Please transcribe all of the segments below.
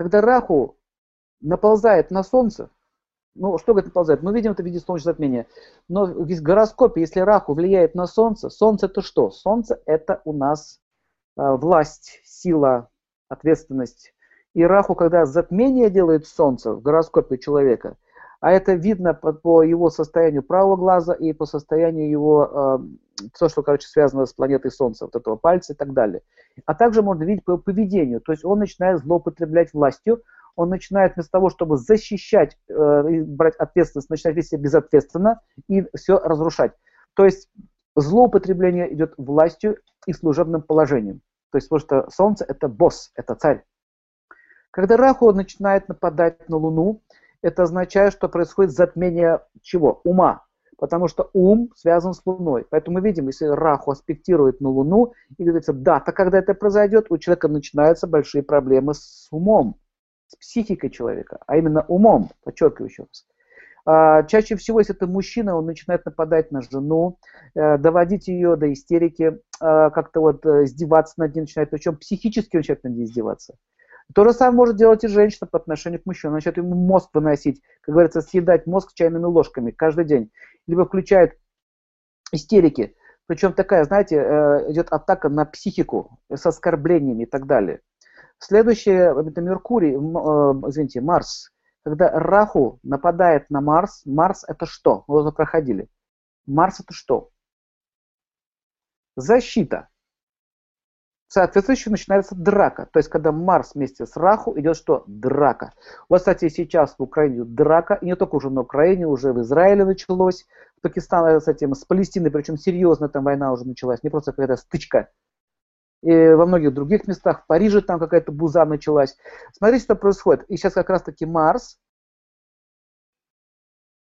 Когда Раху наползает на Солнце, ну, что говорит наползает? Мы видим это в виде солнечного затмения. Но в гороскопе, если Раху влияет на Солнце, Солнце это что? Солнце это у нас э, власть, сила, ответственность. И Раху, когда затмение делает Солнце в гороскопе человека, а это видно по, по его состоянию правого глаза и по состоянию его, э, то, что, короче, связано с планетой Солнца, вот этого пальца и так далее. А также можно видеть по поведению, то есть он начинает злоупотреблять властью, он начинает вместо того, чтобы защищать, э, брать ответственность, начинает вести себя безответственно и все разрушать. То есть злоупотребление идет властью и служебным положением. То есть потому что Солнце это босс, это царь. Когда Раху начинает нападать на Луну, это означает, что происходит затмение чего? Ума. Потому что ум связан с Луной. Поэтому мы видим, если Раху аспектирует на Луну, и говорится, да, то когда это произойдет, у человека начинаются большие проблемы с умом с психикой человека, а именно умом, подчеркиваю еще раз. А, чаще всего, если это мужчина, он начинает нападать на жену, э, доводить ее до истерики, а, как-то вот э, издеваться над ней начинает, причем психически он начинает над ней издеваться. То же самое может делать и женщина по отношению к мужчине. Начинает ему мозг выносить, как говорится, съедать мозг чайными ложками каждый день. Либо включает истерики. Причем такая, знаете, э, идет атака на психику с оскорблениями и так далее. Следующее, это Меркурий, э, извините, Марс. Когда Раху нападает на Марс, Марс это что? Мы уже проходили. Марс это что? Защита. Соответствующе начинается драка. То есть, когда Марс вместе с Раху идет что? Драка. Вот, кстати, сейчас в Украине драка, и не только уже на Украине, уже в Израиле началось, в Пакистане с этим, с Палестиной, причем серьезно там война уже началась, не просто какая-то стычка и во многих других местах, в Париже там какая-то буза началась. Смотрите, что происходит. И сейчас как раз-таки Марс,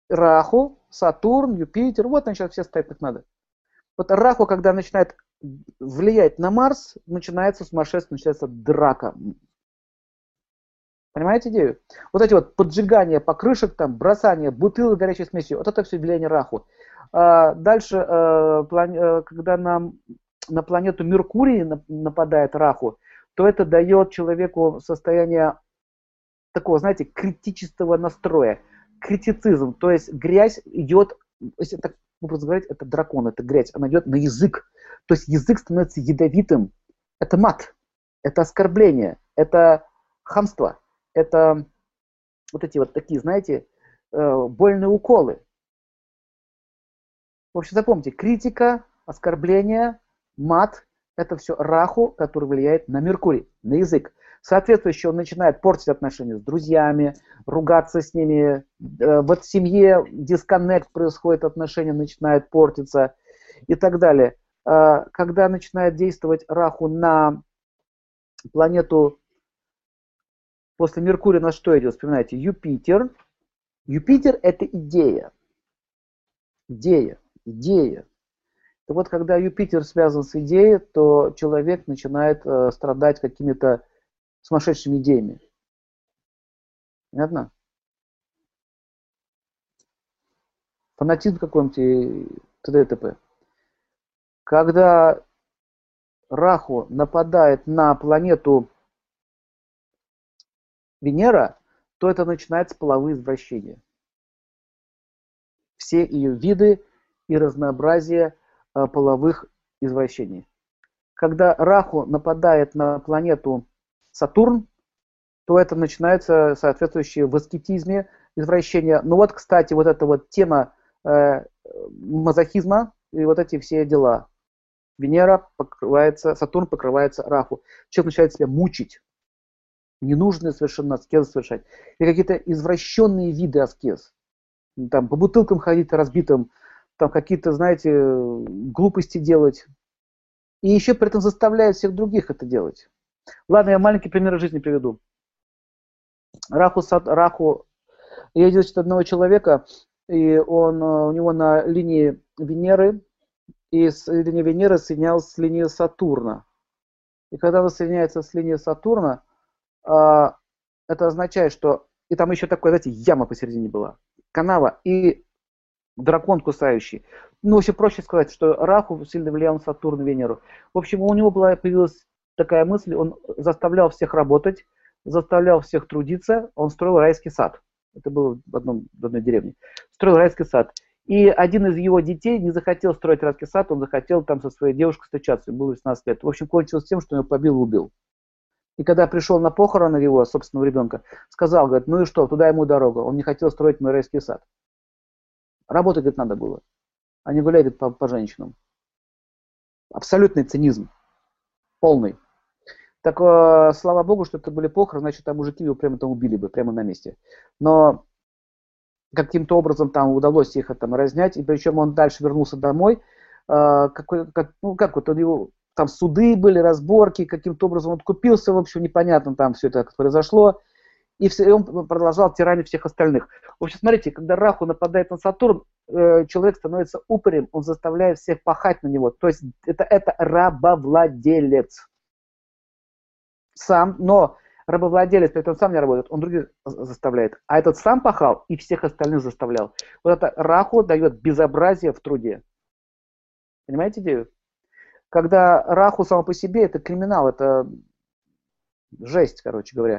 Раху, Сатурн, Юпитер, вот они сейчас все стоят как надо. Вот Раху, когда начинает влиять на Марс, начинается сумасшествие, начинается драка. Понимаете идею? Вот эти вот поджигания покрышек, там, бросание бутылок горячей смесью, вот это все влияние Раху. А дальше, э, э, когда нам на планету Меркурий нападает Раху, то это дает человеку состояние такого, знаете, критического настроя, критицизм, то есть грязь идет, если так образно говорить, это дракон, это грязь, она идет на язык, то есть язык становится ядовитым, это мат, это оскорбление, это хамство, это вот эти вот такие, знаете, э, больные уколы. В общем, запомните, критика, оскорбление, мат – это все раху, который влияет на Меркурий, на язык. Соответствующе он начинает портить отношения с друзьями, ругаться с ними. Э, в семье дисконнект происходит, отношения начинают портиться и так далее. Э, когда начинает действовать Раху на планету после Меркурия, на что идет? Вспоминайте, Юпитер. Юпитер – это идея. Идея, идея. Так вот, когда Юпитер связан с идеей, то человек начинает э, страдать какими-то сумасшедшими идеями. Понятно? Фанатизм какой-нибудь т.д. Когда Раху нападает на планету Венера, то это начинается половые извращения. Все ее виды и разнообразие Э, половых извращений. Когда Раху нападает на планету Сатурн, то это начинается соответствующее в аскетизме извращения. Ну вот, кстати, вот эта вот тема э, мазохизма и вот эти все дела. Венера покрывается, Сатурн покрывается Раху. Человек начинает себя мучить. Ненужные совершенно аскезы совершать. И какие-то извращенные виды аскез. Там по бутылкам ходить разбитым, там какие-то, знаете, глупости делать. И еще при этом заставляет всех других это делать. Ладно, я маленький пример жизни приведу. Раху, Раху, я видел одного человека, и он, э, у него на линии Венеры, и с линии Венеры соединялась с линией Сатурна. И когда она соединяется с линией Сатурна, а, это означает, что... И там еще такой, знаете, яма посередине была, канава, и дракон кусающий. Ну, вообще проще сказать, что Раху сильно влиял на Сатурн и Венеру. В общем, у него была, появилась такая мысль, он заставлял всех работать, заставлял всех трудиться, он строил райский сад. Это было в, одном, в одной деревне. Строил райский сад. И один из его детей не захотел строить райский сад, он захотел там со своей девушкой встречаться, ему было 18 лет. В общем, кончилось тем, что он его побил и убил. И когда пришел на похороны его собственного ребенка, сказал, говорит, ну и что, туда ему дорога. Он не хотел строить мой райский сад. Работать, говорит, надо было. Гулять, говорит, по, по женщинам. Абсолютный цинизм. Полный. Так, э, слава богу, что это были похороны, значит, там мужики его прямо там убили бы, прямо на месте. Но каким-то образом там удалось их там разнять, и причем он дальше вернулся домой, э, какой, как, ну, как вот он его, там суды были, разборки, каким-то образом он купился, в общем, непонятно там все это произошло, и, все, и он продолжал тиранить всех остальных. В общем, смотрите, когда Раху нападает на Сатурн, э, человек становится упорем, он заставляет всех пахать на него, то есть это, это рабовладелец сам, но рабовладелец при этом сам не работает, он других заставляет. А этот сам пахал и всех остальных заставлял. Вот это раху дает безобразие в труде. Понимаете идею? Когда раху само по себе это криминал, это жесть, короче говоря.